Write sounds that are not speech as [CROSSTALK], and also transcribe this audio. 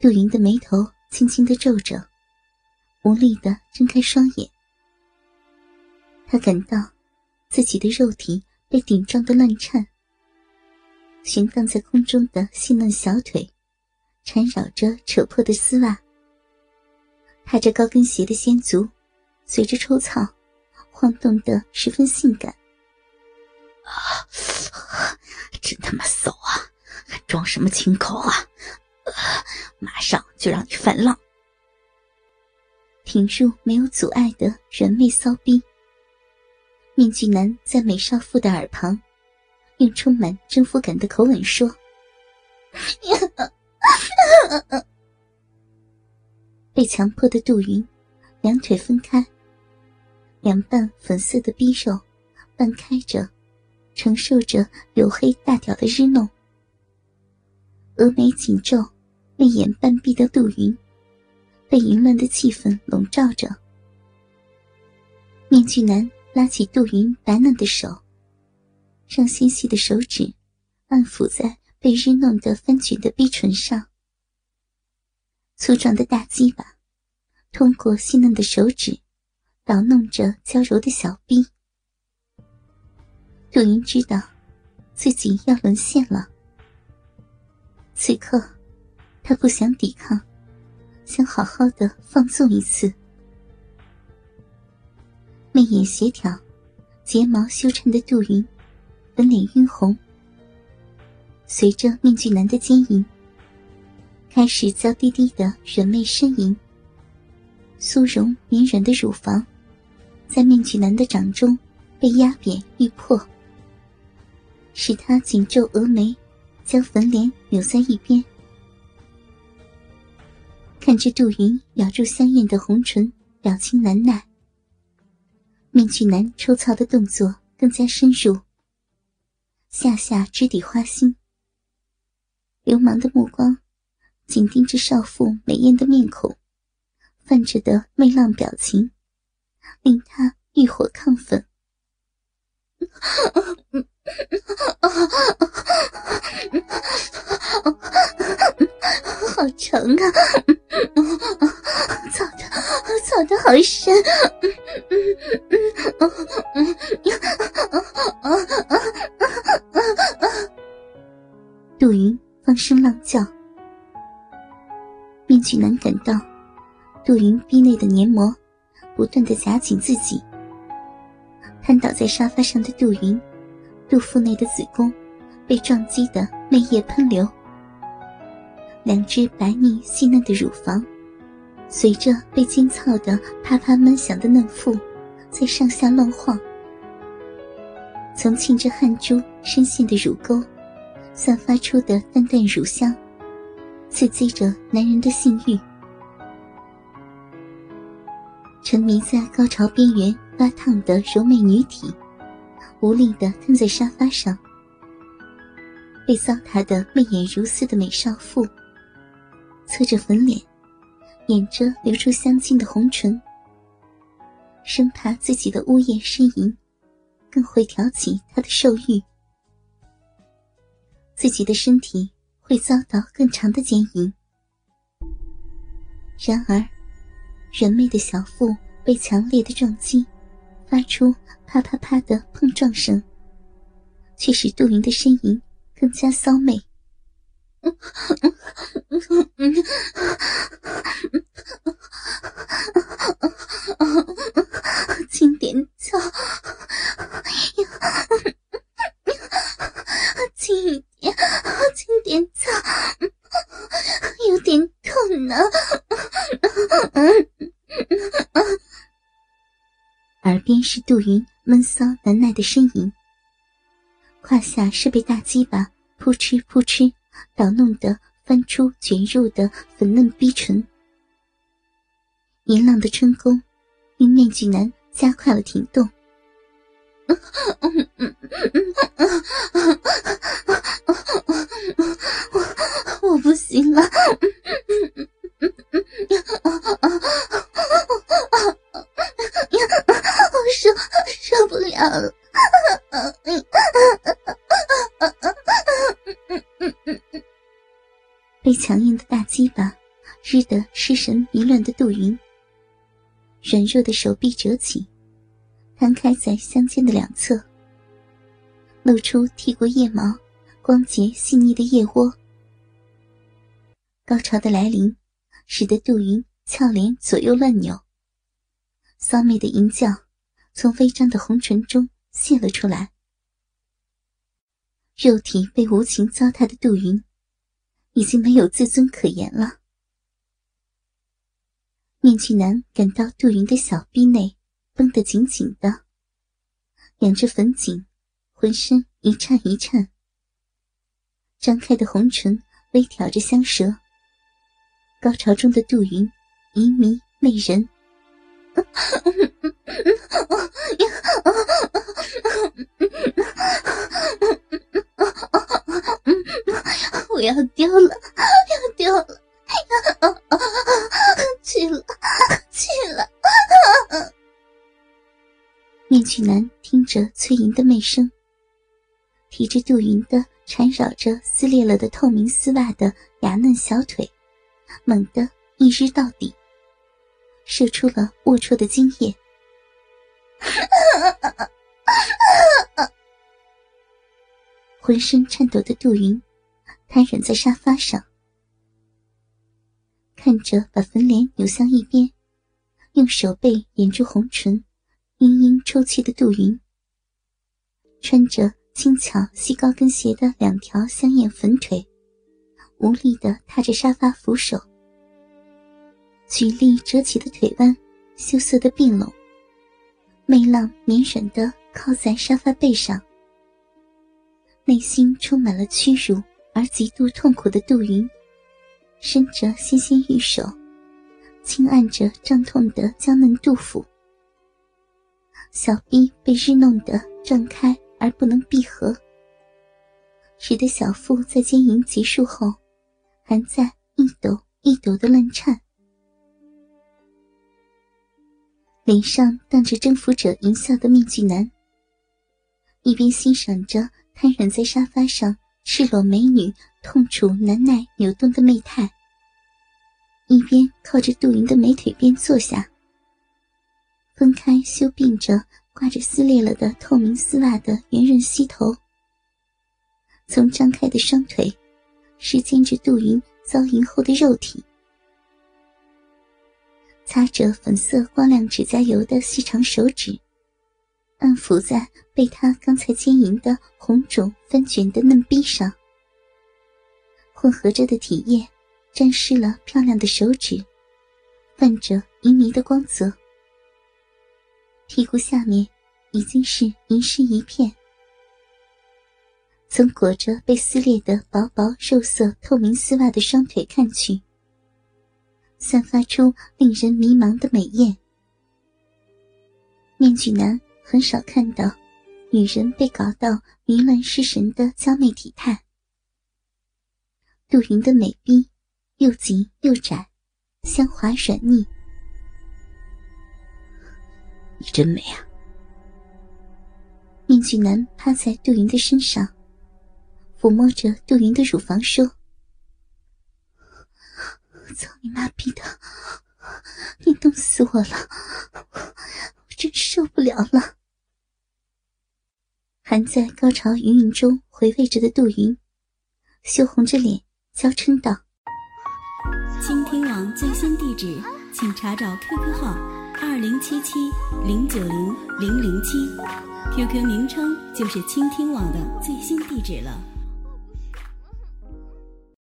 杜云的眉头轻轻的皱着，无力的睁开双眼。他感到自己的肉体被顶撞的乱颤，悬荡在空中的细嫩小腿缠绕着扯破的丝袜，踏着高跟鞋的仙足随着抽草晃动的十分性感。啊，真他妈骚啊！还装什么清口啊？马上就让你泛浪！挺住没有阻碍的软妹骚逼。面具男在美少妇的耳旁，用充满征服感的口吻说：“被强迫的杜云，两腿分开，两半粉色的逼肉半开着，承受着黝黑大屌的日弄，峨眉紧皱。”泪眼半闭的杜云，被淫乱的气氛笼罩着。面具男拉起杜云白嫩的手，让纤细的手指按抚在被日弄得翻卷的逼唇上。粗壮的大鸡巴通过细嫩的手指捣弄着娇柔的小臂。杜云知道自己要沦陷了。此刻。他不想抵抗，想好好的放纵一次。媚眼协调、睫毛修长的杜云，粉脸晕红。随着面具男的奸淫，开始娇滴滴的软媚呻吟。酥容绵软的乳房，在面具男的掌中被压扁欲破，使他紧皱峨眉，将粉脸扭在一边。看着杜云咬住香艳的红唇，表情难耐。面具男抽操的动作更加深入，下下直抵花心。流氓的目光紧盯着少妇美艳的面孔，泛着的媚浪表情，令他欲火亢奋。[LAUGHS] 好长啊！[LAUGHS] 操的，操的好深！面具男感到杜云逼内的黏膜不断的夹紧自己。瘫倒在沙发上的杜云，肚腹内的子宫被撞击的泪液喷流，两只白腻细嫩的乳房随着被惊操的啪啪闷响的嫩腹在上下乱晃，从沁着汗珠深陷的乳沟散发出的淡淡乳香，刺激着男人的性欲。沉迷在高潮边缘。发烫的柔美女体，无力的瘫在沙发上。被糟蹋的媚眼如丝的美少妇，侧着粉脸，掩着流出香精的红唇，生怕自己的呜咽呻吟，更会挑起她的兽欲。自己的身体会遭到更长的奸淫。然而，人妹的小腹被强烈的撞击。发出啪啪啪的碰撞声，却使杜云的呻吟更加骚媚。轻点操，轻一点，轻点操，有点痛呢。耳边是杜云闷骚难耐的呻吟，胯下是被大鸡巴扑哧扑哧捣弄得翻出卷入的粉嫩逼唇，淫浪的春宫令面具男加快了停动。我 [LAUGHS] 我不行了。[LAUGHS] 强硬的大鸡巴日得失神迷乱的杜云，软弱的手臂折起，摊开在香肩的两侧，露出剃过腋毛、光洁细腻的腋窝。高潮的来临，使得杜云俏脸左右乱扭，骚媚的淫叫从微张的红唇中泄了出来。肉体被无情糟蹋的杜云，已经没有自尊可言了。面具男感到杜云的小臂内绷得紧紧的，两只粉颈，浑身一颤一颤，张开的红唇微挑着香舌。高潮中的杜云，淫迷媚人。我要丢了，要丢了，要、啊啊去了，去了。面具男听着崔莹的媚声，提着杜云的缠绕着撕裂了的透明丝袜的牙嫩小腿。猛地一日到底，射出了龌龊的精液。浑身颤抖的杜云瘫软在沙发上，看着把粉脸扭向一边，用手背掩住红唇，嘤嘤抽泣的杜云，穿着轻巧细高跟鞋的两条香艳粉腿。无力的踏着沙发扶手，举力折起的腿弯，羞涩的并拢，媚浪绵软的靠在沙发背上。内心充满了屈辱而极度痛苦的杜云，伸着纤纤玉手，轻按着胀痛的娇嫩肚腹，小臂被日弄得胀开而不能闭合，使得小腹在奸淫结束后。还在一抖一抖的乱颤，脸上荡着征服者淫笑的面具男，一边欣赏着瘫软在沙发上赤裸美女痛楚难耐扭动的媚态，一边靠着杜云的美腿边坐下，分开修并着挂着撕裂了的透明丝袜的圆润膝头，从张开的双腿。是牵着杜云遭淫后的肉体，擦着粉色光亮指甲油的细长手指，按抚在被他刚才奸淫的红肿翻卷的嫩逼上，混合着的体液沾湿了漂亮的手指，泛着淫泥的光泽，屁股下面已经是银湿一片。从裹着被撕裂的薄薄肉色透明丝袜的双腿看去，散发出令人迷茫的美艳。面具男很少看到女人被搞到迷乱失神的娇媚体态。杜云的美臂又紧又窄，香滑软腻。你真美啊！面具男趴在杜云的身上。抚摸着杜云的乳房说：“操你妈逼的，你冻死我了，我真受不了了。”还在高潮云云中回味着的杜云，羞红着脸娇嗔道：“倾听网最新地址，请查找 QQ 号二零七七零九零零零七，QQ 名称就是倾听网的最新地址了。”